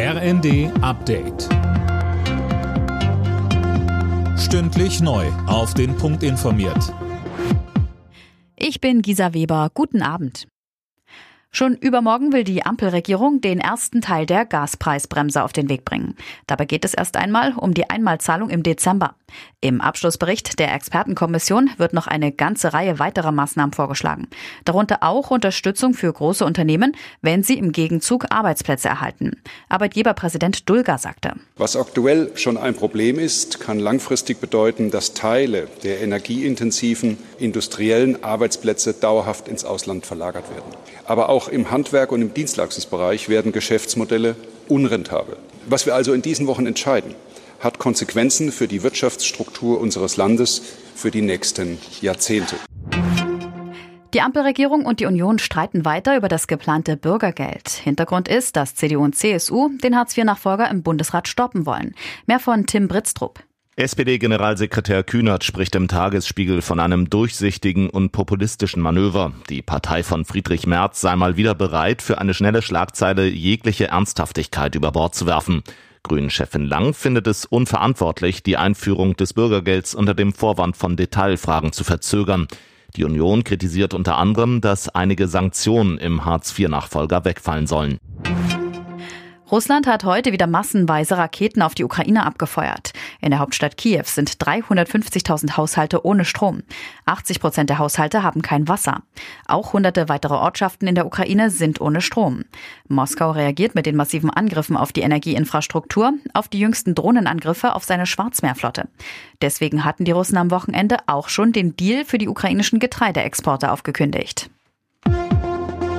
RND Update. Stündlich neu. Auf den Punkt informiert. Ich bin Gisa Weber. Guten Abend. Schon übermorgen will die Ampelregierung den ersten Teil der Gaspreisbremse auf den Weg bringen. Dabei geht es erst einmal um die Einmalzahlung im Dezember. Im Abschlussbericht der Expertenkommission wird noch eine ganze Reihe weiterer Maßnahmen vorgeschlagen. Darunter auch Unterstützung für große Unternehmen, wenn sie im Gegenzug Arbeitsplätze erhalten. Arbeitgeberpräsident Dulger sagte. Was aktuell schon ein Problem ist, kann langfristig bedeuten, dass Teile der energieintensiven industriellen Arbeitsplätze dauerhaft ins Ausland verlagert werden. Aber auch im Handwerk und im Dienstleistungsbereich werden Geschäftsmodelle unrentabel. Was wir also in diesen Wochen entscheiden, hat Konsequenzen für die Wirtschaftsstruktur unseres Landes für die nächsten Jahrzehnte. Die Ampelregierung und die Union streiten weiter über das geplante Bürgergeld. Hintergrund ist, dass CDU und CSU den Hartz-IV-Nachfolger im Bundesrat stoppen wollen. Mehr von Tim Britztrup. SPD-Generalsekretär Kühnert spricht im Tagesspiegel von einem durchsichtigen und populistischen Manöver. Die Partei von Friedrich Merz sei mal wieder bereit, für eine schnelle Schlagzeile jegliche Ernsthaftigkeit über Bord zu werfen. Grünen-Chefin Lang findet es unverantwortlich, die Einführung des Bürgergelds unter dem Vorwand von Detailfragen zu verzögern. Die Union kritisiert unter anderem, dass einige Sanktionen im Hartz-IV-Nachfolger wegfallen sollen. Russland hat heute wieder massenweise Raketen auf die Ukraine abgefeuert. In der Hauptstadt Kiew sind 350.000 Haushalte ohne Strom. 80 Prozent der Haushalte haben kein Wasser. Auch hunderte weitere Ortschaften in der Ukraine sind ohne Strom. Moskau reagiert mit den massiven Angriffen auf die Energieinfrastruktur, auf die jüngsten Drohnenangriffe auf seine Schwarzmeerflotte. Deswegen hatten die Russen am Wochenende auch schon den Deal für die ukrainischen Getreideexporte aufgekündigt.